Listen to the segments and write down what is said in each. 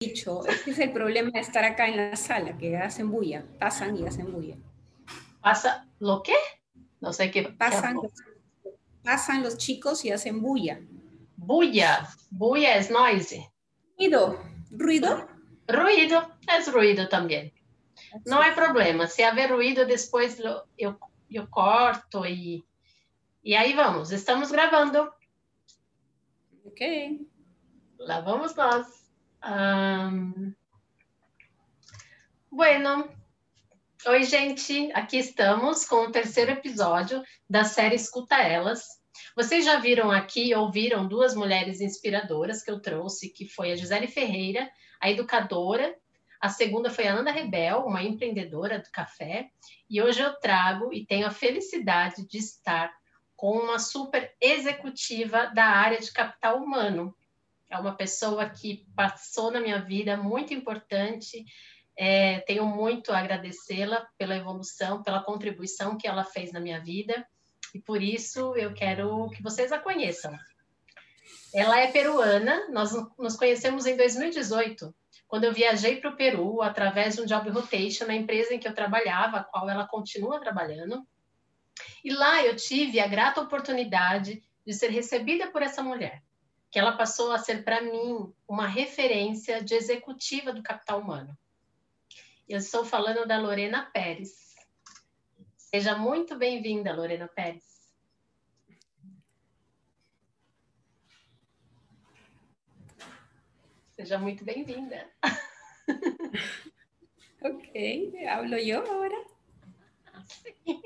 dicho, este es el problema de estar acá en la sala, que hacen bulla, pasan y hacen bulla. ¿Pasa lo qué? No sé qué. Pasan, pasan los chicos y hacen bulla. Bulla, bulla es noise. Ruido, ruido. Ruido, es ruido también. No hay problema, si haber ruido después lo, yo, yo corto y, y ahí vamos, estamos grabando. Ok. Lá vamos nós. Um... Bueno, oi, gente. Aqui estamos com o terceiro episódio da série Escuta Elas. Vocês já viram aqui, ouviram duas mulheres inspiradoras que eu trouxe, que foi a Gisele Ferreira, a educadora. A segunda foi a Ana Rebel, uma empreendedora do café. E hoje eu trago e tenho a felicidade de estar com uma super executiva da área de capital humano, é uma pessoa que passou na minha vida muito importante. É, tenho muito a agradecê-la pela evolução, pela contribuição que ela fez na minha vida. E por isso eu quero que vocês a conheçam. Ela é peruana, nós nos conhecemos em 2018, quando eu viajei para o Peru através de um job rotation na empresa em que eu trabalhava, a qual ela continua trabalhando. E lá eu tive a grata oportunidade de ser recebida por essa mulher que ela passou a ser para mim uma referência de executiva do capital humano. Eu estou falando da Lorena Pérez. Seja muito bem-vinda, Lorena Pérez. Seja muito bem-vinda. ok, hablo eu agora? Sim.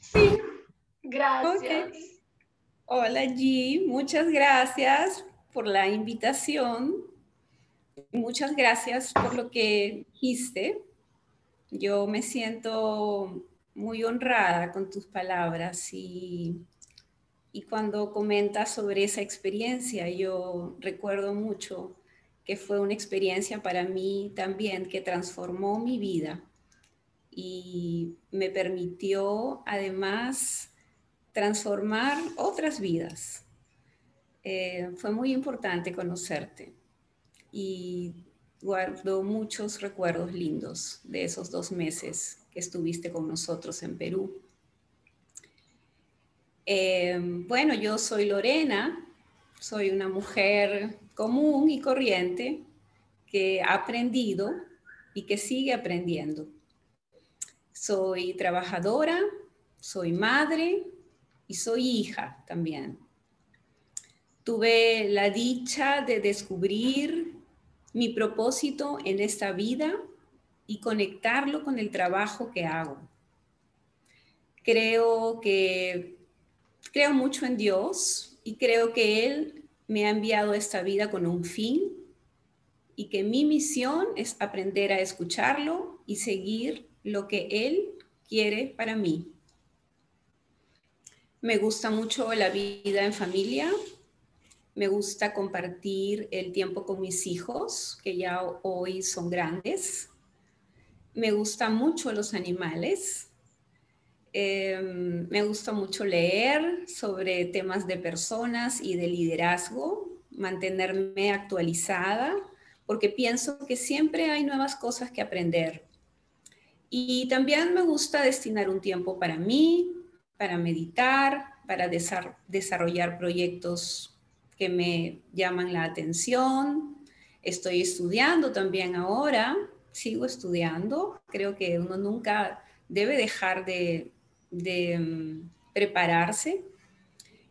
Sim, graças. Okay. Hola G, muchas gracias por la invitación. Muchas gracias por lo que dijiste. Yo me siento muy honrada con tus palabras y, y cuando comentas sobre esa experiencia, yo recuerdo mucho que fue una experiencia para mí también que transformó mi vida y me permitió además transformar otras vidas. Eh, fue muy importante conocerte y guardo muchos recuerdos lindos de esos dos meses que estuviste con nosotros en Perú. Eh, bueno, yo soy Lorena, soy una mujer común y corriente que ha aprendido y que sigue aprendiendo. Soy trabajadora, soy madre, y soy hija también. Tuve la dicha de descubrir mi propósito en esta vida y conectarlo con el trabajo que hago. Creo que creo mucho en Dios y creo que Él me ha enviado esta vida con un fin y que mi misión es aprender a escucharlo y seguir lo que Él quiere para mí. Me gusta mucho la vida en familia. Me gusta compartir el tiempo con mis hijos, que ya hoy son grandes. Me gustan mucho los animales. Em, me gusta mucho leer sobre temas de personas y de liderazgo, mantenerme actualizada, porque pienso que siempre hay nuevas cosas que aprender. Y también me gusta destinar un tiempo para mí, para meditar, para desarrollar proyectos que me llaman la atención. Estoy estudiando también ahora, sigo estudiando. Creo que uno nunca debe dejar de, mm, prepararse.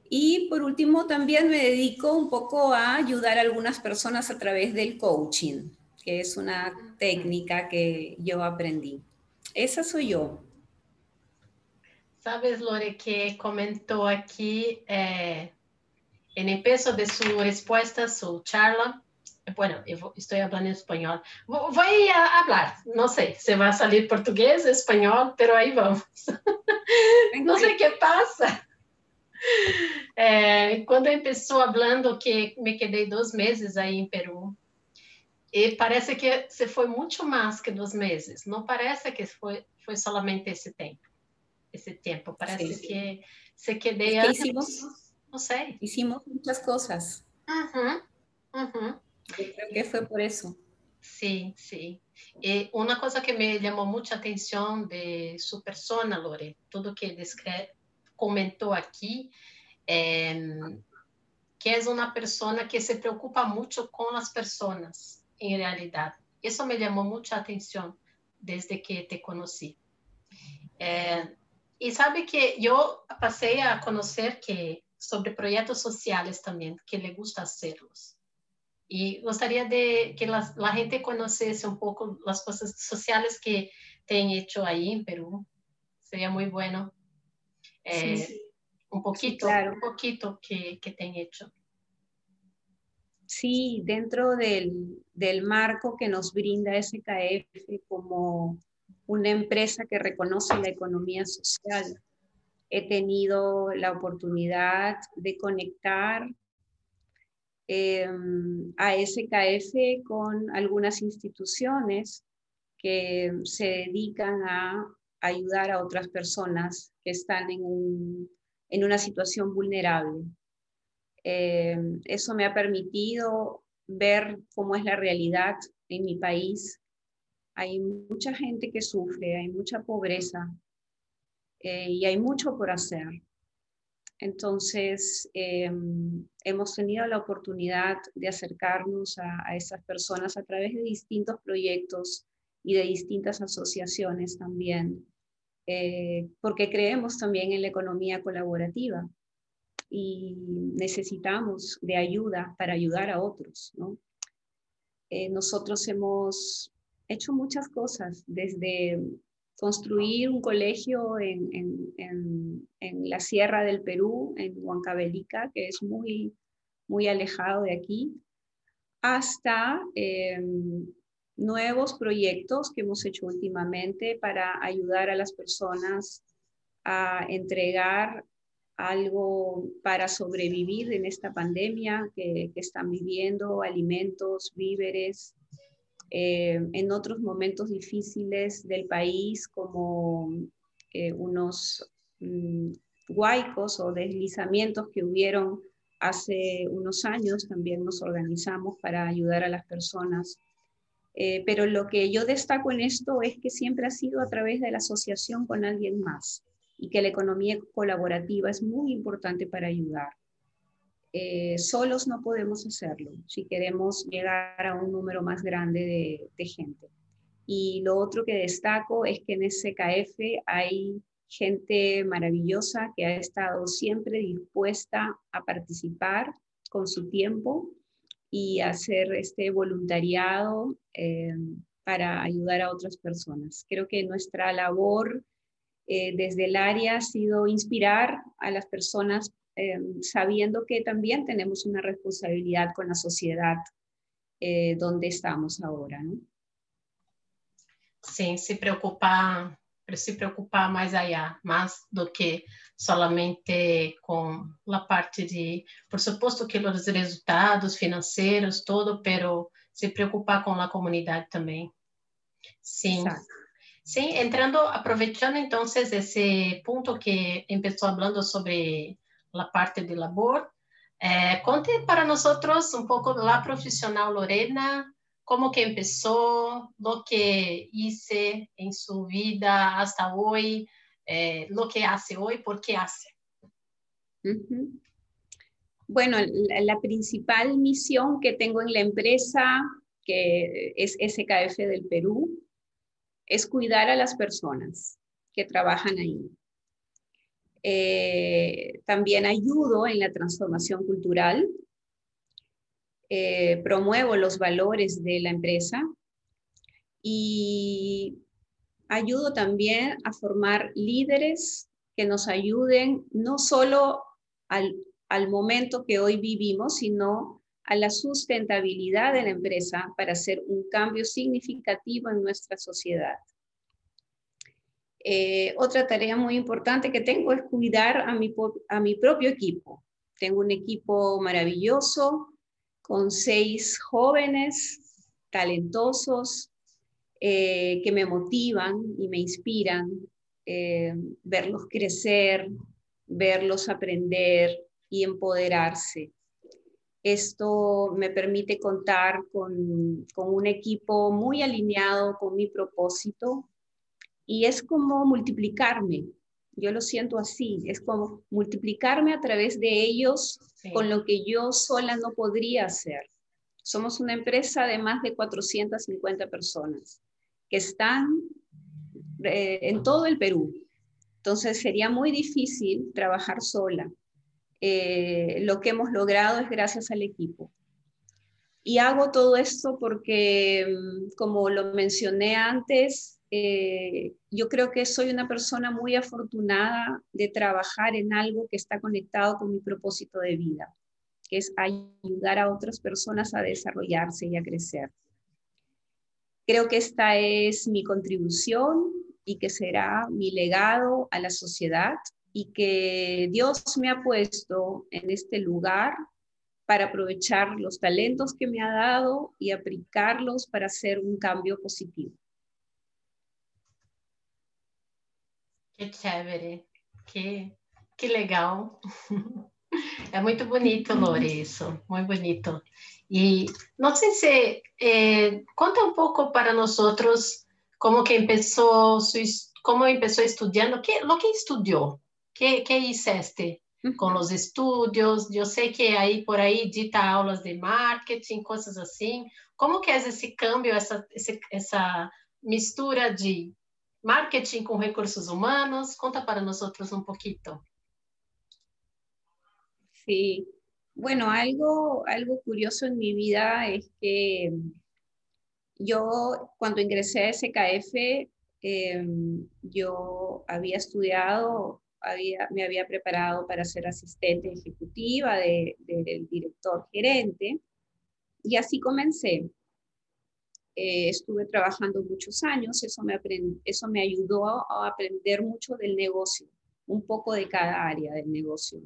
Y por último, también me dedico un poco a ayudar a algunas personas a través del coaching, que es una técnica que yo aprendí. Esa soy yo. Sabes, Lore, que comentou aqui em peso de sua resposta, sua charla. Bueno, eu estou falando espanhol. Vou, vou falar, não sei se vai sair português, espanhol, pero aí vamos. não sei o que passa. É, quando começou falando que me quedei dois meses aí em Peru, e parece que se foi muito mais que dois meses. Não parece que foi, solamente esse tempo ese tiempo. Parece sí, que se quedé es que hicimos, no sé. Hicimos muchas cosas. Uh -huh, uh -huh. creo que fue por eso. Sí, sí. Y una cosa que me llamó mucha atención de su persona, Lore, todo que comentó aquí, eh, que es una persona que se preocupa mucho con las personas, en realidad. Eso me llamó mucha atención desde que te conocí. Eh, y sabe que yo pasé a conocer que sobre proyectos sociales también, que le gusta hacerlos. Y gustaría de que la, la gente conociese un poco las cosas sociales que te han hecho ahí en Perú. Sería muy bueno. Eh, sí. Un poquito, sí, claro. un poquito que, que te han hecho. Sí, dentro del, del, marco que nos brinda SKF como una empresa que reconoce la economía social, he tenido la oportunidad de conectar eh, a SKF con algunas instituciones que se dedican a ayudar a otras personas que están en, un, en una situación vulnerable. Eh, eso me ha permitido ver cómo es la realidad en mi país. Hay mucha gente que sufre, hay mucha pobreza eh, y hay mucho por hacer. Entonces, eh, hemos tenido la oportunidad de acercarnos a, esas personas a través de distintos proyectos y de distintas asociaciones también, eh, porque creemos también en la economía colaborativa y necesitamos de ayuda para ayudar a otros. ¿no? Nosotros hemos hecho muchas cosas, desde construir un colegio en, la sierra del Perú, en Huancavelica, que es muy, muy alejado de aquí, hasta eh, nuevos proyectos que hemos hecho últimamente para ayudar a las personas a entregar algo para sobrevivir en esta pandemia que están viviendo, alimentos, víveres, eh, en otros momentos difíciles del país como eh, unos mm, huaicos o deslizamientos que hubieron hace unos años, también nos organizamos para ayudar a las personas. Eh, pero lo que yo destaco en esto es que siempre ha sido a través de la asociación con alguien más y que la economía colaborativa es muy importante para ayudar. Eh, solos no podemos hacerlo si queremos llegar a un número más grande de, gente. Y lo otro que destaco es que en SKF hay gente maravillosa que ha estado siempre dispuesta a participar con su tiempo y hacer este voluntariado eh, para ayudar a otras personas. Creo que nuestra labor eh, desde el área ha sido inspirar a las personas eh, sabiendo que también tenemos una responsabilidad con la sociedad eh, donde estamos ahora, ¿no? Sim, se preocupar, se preocupar mais allá, más do que solamente com a parte de, por suposto que os resultados financeiros, todo, pero se preocupar com a comunidade também. Sim. Sim, entrando, aproveitando então esse ponto que começou falando sobre la parte de labor. Eh, conte para nosotros un poco la profesional Lorena, cómo que empezó, lo que hice en su vida hasta hoy, eh, lo que hace hoy, por qué hace. Bueno, la, la, principal misión que tengo en la empresa, que es SKF del Perú, es cuidar a las personas que trabajan ahí. Eh, también ayudo en la transformación cultural, eh, promuevo los valores de la empresa y ayudo también a formar líderes que nos ayuden no solo al, al momento que hoy vivimos, sino a la sustentabilidad de la empresa para hacer un cambio significativo en nuestra sociedad. Eh, otra tarea muy importante que tengo es cuidar a mi, propio equipo. Tengo un equipo maravilloso con seis jóvenes talentosos eh, que me motivan y me inspiran, eh, verlos crecer, verlos aprender y empoderarse. Esto me permite contar con, con un equipo muy alineado con mi propósito y es como multiplicarme. Yo lo siento así, es como multiplicarme a través de ellos con lo que yo sola no podría hacer. Somos una empresa de más de 450 personas que están eh, en todo el Perú. Entonces sería muy difícil trabajar sola. Eh, lo que hemos logrado es gracias al equipo. Y hago todo esto porque, mm, como lo mencioné antes, eh, yo creo que soy una persona muy afortunada de trabajar en algo que está conectado con mi propósito de vida que es ayudar a otras personas a desarrollarse y a crecer. Creo que esta es mi contribución y que será mi legado a la sociedad y que Dios me ha puesto en este lugar para aprovechar los talentos que me ha dado y aplicarlos para hacer un cambio positivo. Qué chévere, qué, qué legal. É muito bonito, Lore, isso, muito bonito. E não sei se eh, conta um pouco para nós outros como que começou, como começou estudando, que lo que estudou, que que hiciste com os estudos. Eu sei que aí por aí dita aulas de marketing, coisas assim. Como que é esse câmbio, essa essa mistura de marketing com recursos humanos? Conta para nós outros um pouquinho. Sí, bueno, algo, algo curioso en mi vida es que yo cuando ingresé a SKF, em, yo había estudiado, había, me había preparado para ser asistente ejecutiva del director gerente y así comencé. Eh, estuve trabajando muchos años, eso me, eso me ayudó a aprender mucho del negocio, un poco de cada área del negocio.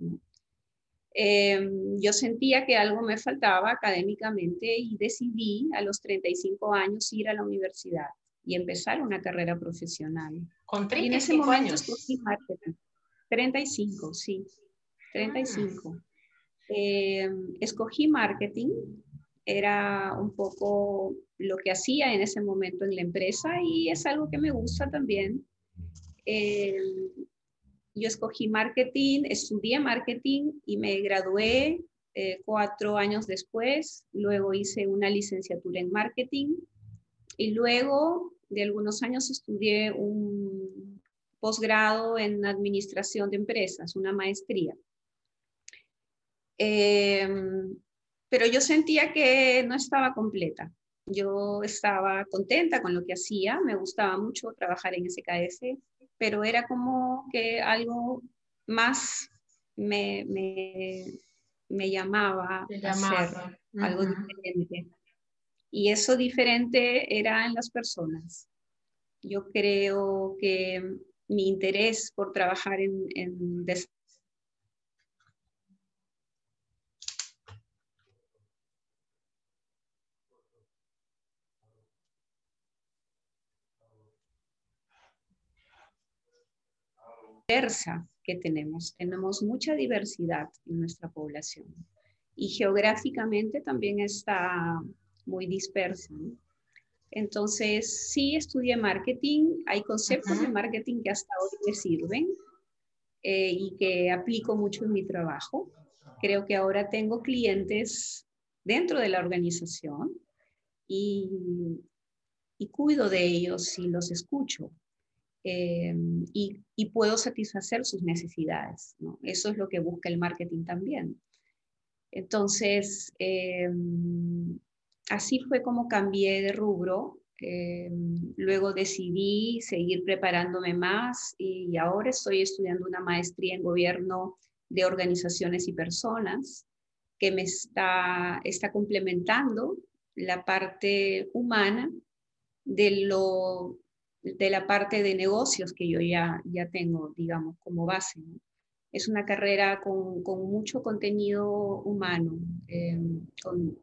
Em, yo sentía que algo me faltaba académicamente y decidí a los 35 años ir a la universidad y empezar una carrera profesional. ¿Con 35 y en ese momento años? escogí marketing. 35, sí, 35. Em, escogí marketing, era un poco lo que hacía en ese momento en la empresa y es algo que me gusta también. Eh, yo escogí marketing, estudié marketing y me gradué eh, cuatro años después. Luego hice una licenciatura en marketing y luego de algunos años estudié un posgrado en administración de empresas, una maestría. Em, pero yo sentía que no estaba completa. Yo estaba contenta con lo que hacía, me gustaba mucho trabajar en SKS, pero era como que algo más me, me, llamaba, a hacer algo diferente. Y eso diferente era en las personas. Yo creo que mi interés por trabajar en, en que tenemos. Tenemos mucha diversidad en nuestra población y geográficamente también está muy dispersa. Entonces, sí estudié marketing, hay conceptos de marketing que hasta hoy me sirven eh, y que aplico mucho en mi trabajo. Creo que ahora tengo clientes dentro de la organización y, y cuido de ellos y los escucho. Eh, y, puedo satisfacer sus necesidades. Eso es lo que busca el marketing también. Entonces, eh, así fue como cambié de rubro. Eh, luego decidí seguir preparándome más y ahora estoy estudiando una maestría en gobierno de organizaciones y personas que me está, está complementando la parte humana de lo de la parte de negocios que yo ya, ya tengo, digamos, como base. Es una carrera con, mucho contenido humano, eh, con,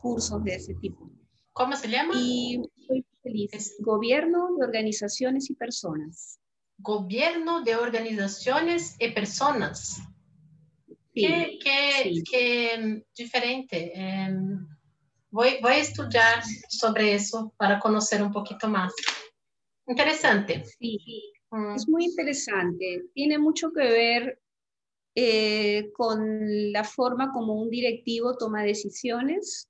cursos de ese tipo. ¿Cómo se llama? Y soy feliz. Gobierno de organizaciones y personas. Gobierno de organizaciones y personas. que, que, que diferente. voy, voy a estudiar sobre eso para conocer un poquito más. Interesante. Sí, mm. es muy interesante. Tiene mucho que ver eh, con la forma como un directivo toma decisiones,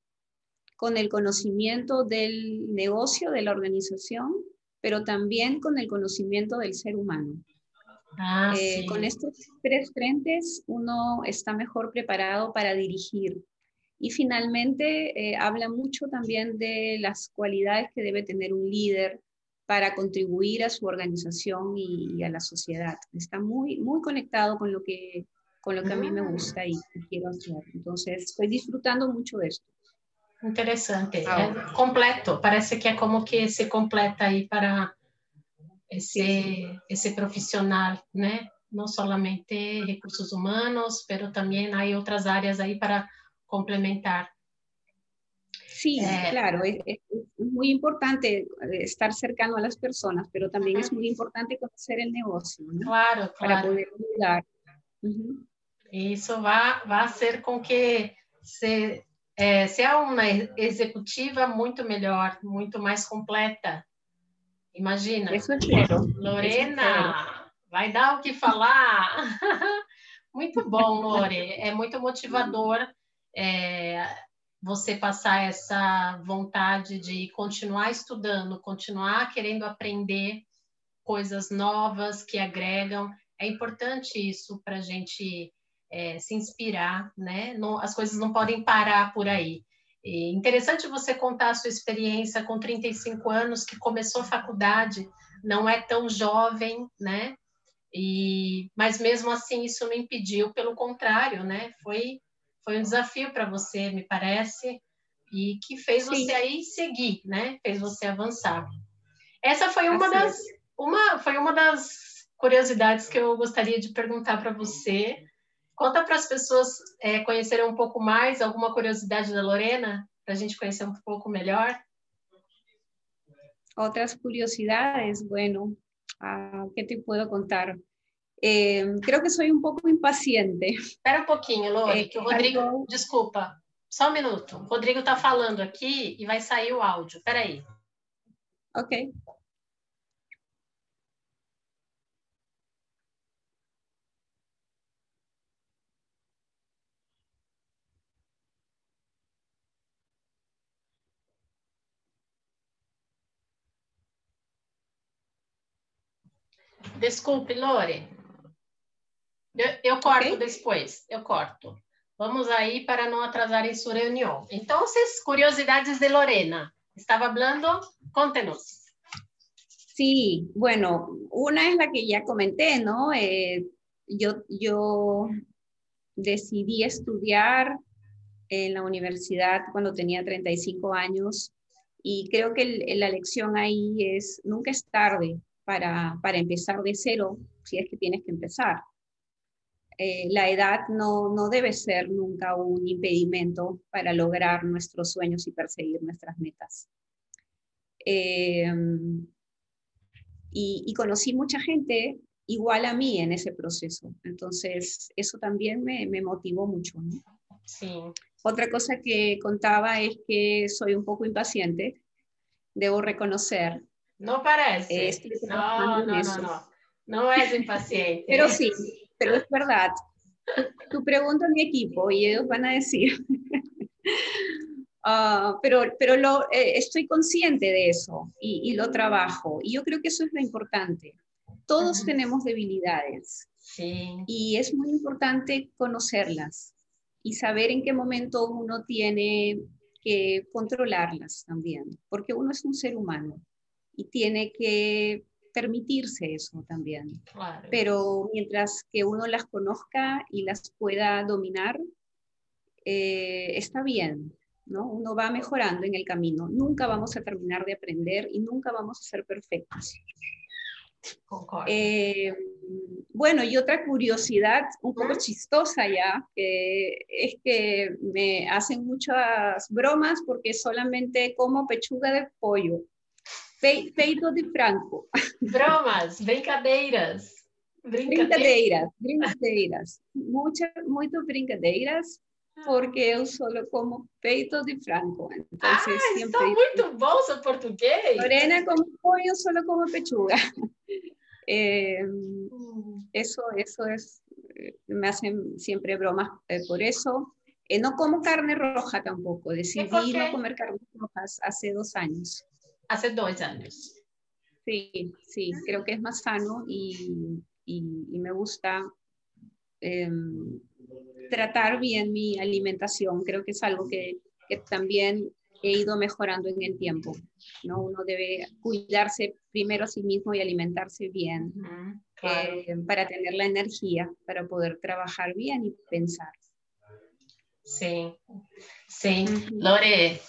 con el conocimiento del negocio, de la organización, pero también con el conocimiento del ser humano. Ah, eh, con estos tres frentes uno está mejor preparado para dirigir. Y finalmente eh, habla mucho también de las cualidades que debe tener un líder para contribuir a su organización y, a la sociedad. Está muy, muy conectado con lo que, con lo que a mí me gusta y, quiero hacer. Entonces, estoy disfrutando mucho de esto. Interesante. Ah, completo. Parece que es como que se completa ahí para ese, ese profesional, ¿no? No solamente recursos humanos, pero también hay otras áreas ahí para complementar. Sí, eh, claro, es, muy importante eh, estar cercano a las personas, pero también es muy importante conocer el negocio, ¿no? Claro, claro. Para poder ayudar. Eso va, va a hacer con que se, eh, sea uma executiva muito melhor, muito mais completa. Imagina. Isso. Lorena, Isso vai dar o que falar. muito bom, Lore. É muito motivador é, você passar essa vontade de continuar estudando, continuar querendo aprender coisas novas que agregam. É importante isso para a gente é, se inspirar, né? Não, as coisas não podem parar por aí. E interessante você contar a sua experiência com 35 anos, que começou a faculdade, não é tão jovem, né? E, mas mesmo assim isso não impediu, pelo contrário, né? Foi, foi um desafio para você, me parece, e que fez Sim. você aí seguir, né? Fez você avançar. Essa foi uma assim. das, uma, foi uma das curiosidades que eu gostaria de perguntar para você Conta para as pessoas é, conhecerem um pouco mais, alguma curiosidade da Lorena, para a gente conhecer um pouco melhor. Otras curiosidades, bueno, uh, ¿qué te puedo contar? Eh, creo que soy un poco impaciente. Espera um pouquinho, Lore, eh, que o Rodrigo, algo... desculpa, só um minuto. O Rodrigo está falando aqui e vai sair o áudio. Espera aí. Ok. Desculpe, Lore. Eu, eu corto okay. depois, eu corto. Vamos aí para não atrasar em sua reunião. Então, curiosidades de Lorena. Estaba hablando, contenos. Sí, bueno, una es la que ya comenté, ¿no? Eh, yo, yo decidí estudiar en la universidad cuando tenía 35 años y creo que el, la lección ahí es, nunca es tarde para, para empezar de cero, si es que tienes que empezar. Eh, la edad no, no debe ser nunca un impedimento para lograr nuestros sueños y perseguir nuestras metas. Eh, y, y, conocí mucha gente igual a mí en ese proceso. Entonces, eso también me, me motivó mucho. ¿no? Sí. Otra cosa que contaba es que soy un poco impaciente, debo reconocer, No parece. No, no, no, no. No es impaciente. pero sí, pero es verdad. Tú, preguntas a mi equipo y ellos van a decir. Uh, pero pero lo, eh, estoy consciente de eso y, y, lo trabajo. Y yo creo que eso es lo importante. Todos uh -huh. tenemos debilidades. Sí. Y es muy importante conocerlas y saber en qué momento uno tiene que controlarlas también, porque uno es un ser humano y tiene que permitirse eso también. Claro. Pero mientras que uno las conozca y las pueda dominar, eh, está bien, ¿no? Uno va mejorando en el camino. Nunca vamos a terminar de aprender y nunca vamos a ser perfectos. Eh, bueno, y otra curiosidad un poco chistosa ya, que es que me hacen muchas bromas porque solamente como pechuga de pollo. Peito de frango. Bromas, brincadeiras. Brincadeiras, brincadeiras. Muchas, muitas brincadeiras, porque eu solo como peito de. Entonces, ah, siempre... está muito bom seu português. Lorena como pollo, solo como pechuga. Eh, eso, eso es, me hacen siempre bromas eh, por eso. Eh, no como carne roja tampoco, decidí no comer carnes rojas hace dos años. Hace dos años. Sí, sí, creo que es más sano y, y, me gusta em, tratar bien mi alimentación. Creo que es algo que, que, también he ido mejorando en el tiempo. ¿no? Uno debe cuidarse primero a sí mismo y alimentarse bien eh, para tener la energía, para poder trabajar bien y pensar. Sí, sí. Lore,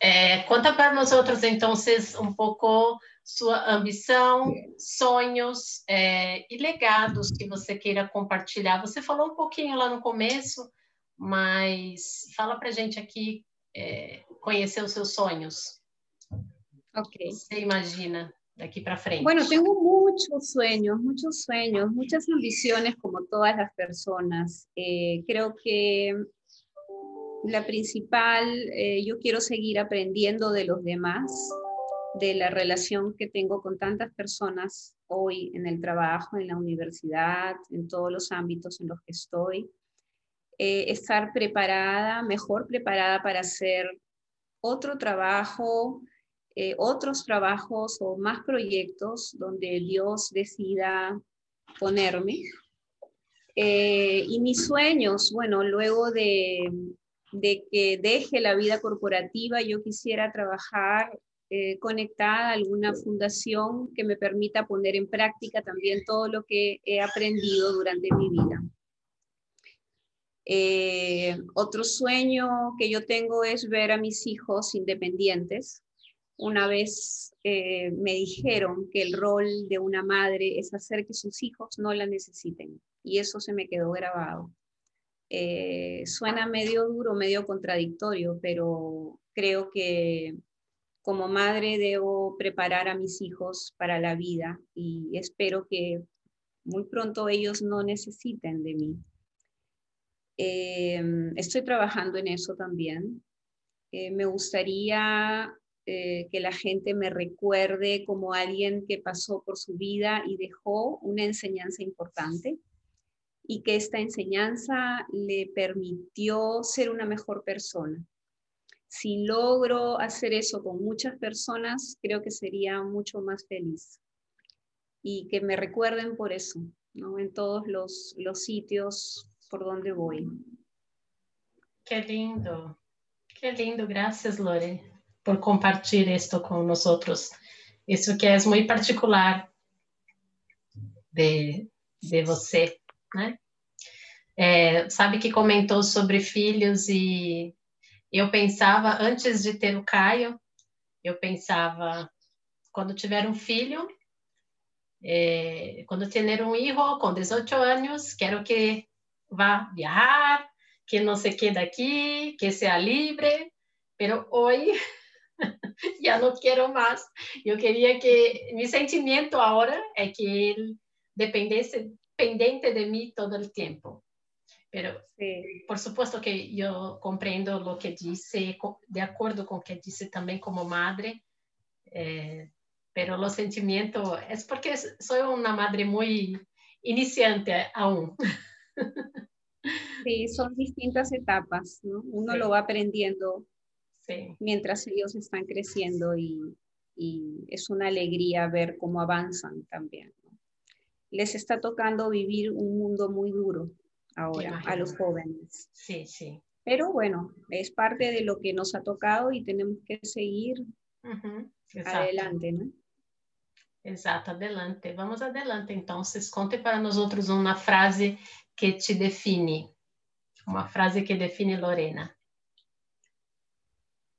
eh, conta para nosotros entonces un poco sua ambição, sonhos é, e legados que você queira compartilhar. Você falou um pouquinho lá no começo, mas fala para gente aqui é, conhecer os seus sonhos. Ok. Você imagina daqui para frente? Bueno, tenho muitos sonhos, muitos sonhos, muitas ambições, como todas as pessoas. Eh, creo que la principal, eh, yo quiero seguir aprendiendo de los demás, de la relación que tengo con tantas personas hoy en el trabajo, en la universidad, en todos los ámbitos en los que estoy. Eh, estar preparada, mejor preparada para hacer otro trabajo, eh, otros trabajos o más proyectos donde Dios decida ponerme. Eh, y mis sueños, bueno, luego de, de que deje la vida corporativa, yo quisiera trabajar eh, conectada a alguna fundación que me permita poner en práctica también todo lo que he aprendido durante mi vida. Eh, otro sueño que yo tengo es ver a mis hijos independientes. Una vez eh, me dijeron que el rol de una madre es hacer que sus hijos no la necesiten y eso se me quedó grabado. Suena medio duro, medio contradictorio, pero creo que como madre debo preparar a mis hijos para la vida y espero que muy pronto ellos no necesiten de mí. Em, estoy trabajando en eso también. Eh, me gustaría eh, que la gente me recuerde como alguien que pasó por su vida y dejó una enseñanza importante y que esta enseñanza le permitió ser una mejor persona si logro hacer eso con muchas personas, creo que sería mucho más feliz. Y que me recuerden por eso, ¿no? En todos los, los sitios por donde voy. Qué lindo, qué lindo. Gracias, Lore, por compartir esto con nosotros. Eso que es muy particular de, de você, né? É, sabe que comentou sobre filhos e eu pensava, antes de ter o Caio, eu pensava, quando tiver um filho, eh, quando ter um filho com 18 anos, quero que vá viajar, que não se quede aqui, que seja livre, pero hoje já não quero mais. Eu queria que, meu sentimento agora é que ele dependesse, pendente de mim todo o tempo. Pero, sí. por supuesto que yo comprendo lo que dice, de acuerdo con lo que dice también como madre, eh, pero los sentimientos es porque soy una madre muy iniciante aún. Sí, son distintas etapas, ¿no? Uno sí. lo va aprendiendo sí. mientras ellos están creciendo y, y, es una alegría ver cómo avanzan también. Les está tocando vivir un mundo muy duro, ahora a los jóvenes. Sí, sí. Pero bueno, es parte de lo que nos ha tocado y tenemos que seguir uh -huh. adelante, ¿no? Exato, adelante. Vamos adelante, entonces. Conte para nosotros uma frase que te define. Uma frase que define Lorena.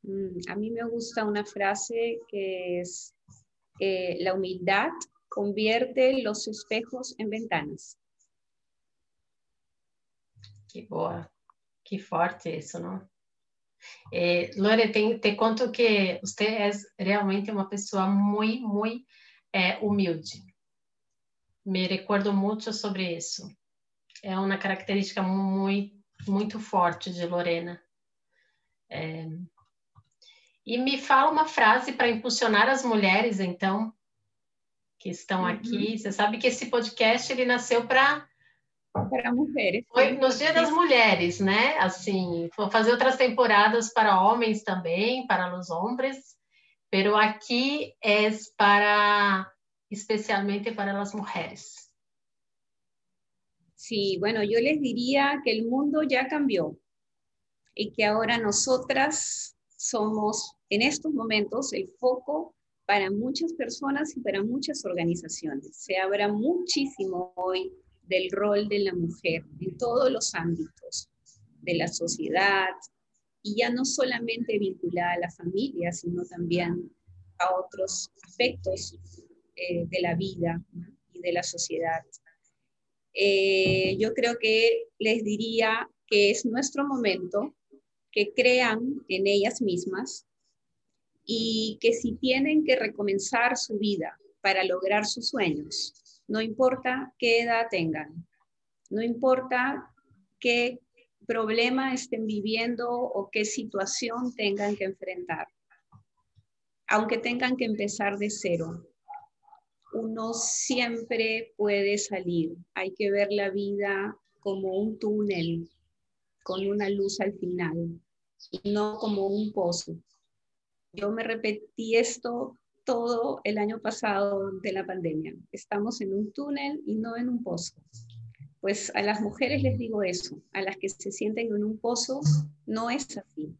Mm, a mí me gusta una frase que es, eh, la humildad convierte los espejos en ventanas. Que boa, que forte isso, não? É, Lore, te, te conto que você é realmente uma pessoa muito, muito é, humilde. me recuerdo muito sobre isso. É uma característica muito, muito forte de Lorena. É... E me fala uma frase para impulsionar as mulheres, então, que estão uhum. aqui. Você sabe que esse podcast ele nasceu para para mulheres. Foi nos Dias das Mulheres, né? Assim, vou fazer outras temporadas para homens também, para os homens, pero aqui é para especialmente para as mulheres. Sí, bueno, yo les diría que el mundo ya cambió y que ahora nosotras somos en estos momentos el foco para muchas personas y para muchas organizaciones. Se habla muchísimo hoy del rol de la mujer en todos los ámbitos de la sociedad y ya no solamente vinculada a la familia, sino también a otros aspectos eh, de la vida y de la sociedad. Eh, yo creo que les diría que es nuestro momento, que crean en ellas mismas, y que si tienen que recomenzar su vida para lograr sus sueños, no importa qué edad tengan, no importa qué problema estén viviendo o qué situación tengan que enfrentar, aunque tengan que empezar de cero, uno siempre puede salir. Hay que ver la vida como un túnel con una luz al final no como un pozo. Yo me repetí esto todo el año pasado de la pandemia. Estamos en un túnel y no en un pozo. Pues a las mujeres les digo eso, a las que se sienten en un pozo, no es así.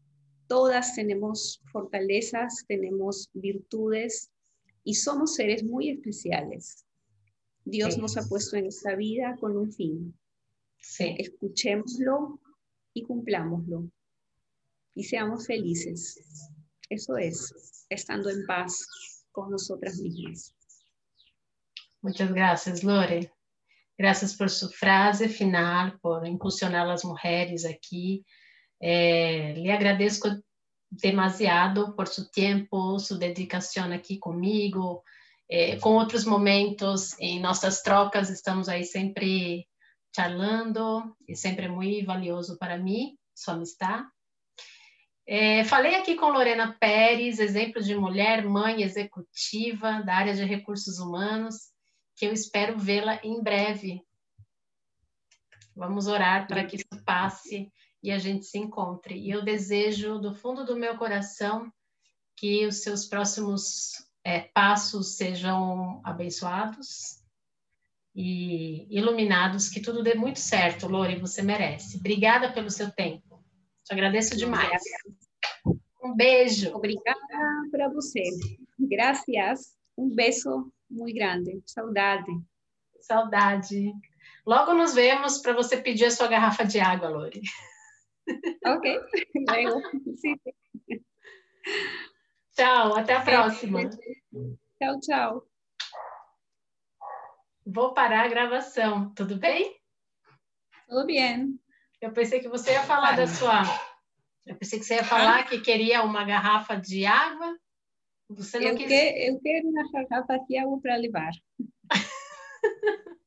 Todas tenemos fortalezas, tenemos virtudes y somos seres muy especiales. Dios nos ha puesto en esta vida con un fin. Escuchémoslo y cumplámoslo. Y seamos felices. Eso es, estando en paz con nosotras mismas. Muchas gracias, Lore. Gracias por su frase final, por impulsionar las mujeres aquí. Eh, le agradezco demasiado por su tempo, sua dedicação aqui comigo, eh, com outros momentos em nossas trocas, estamos aí sempre charlando, e sempre muito valioso para mim, sua amistade. É, falei aqui com Lorena Pérez, exemplo de mulher, mãe executiva da área de recursos humanos, que eu espero vê-la em breve. Vamos orar para que isso passe e a gente se encontre. E eu desejo do fundo do meu coração que os seus próximos é, passos sejam abençoados e iluminados, que tudo dê muito certo, Lore, você merece. Obrigada pelo seu tempo. Te agradeço demais. Um beijo. Obrigada para você. Graças. Um beijo muito grande. Saudade. Saudade. Logo nos vemos para você pedir a sua garrafa de água, Lore. Ok. Tchau, até a próxima. Tchau, tchau. Vou parar a gravação, tudo bem? Tudo bem. Eu pensei que você ia falar da sua. Eu pensei que você ia falar que queria uma garrafa de água. Você não eu, quis... que, eu quero uma garrafa de água para levar.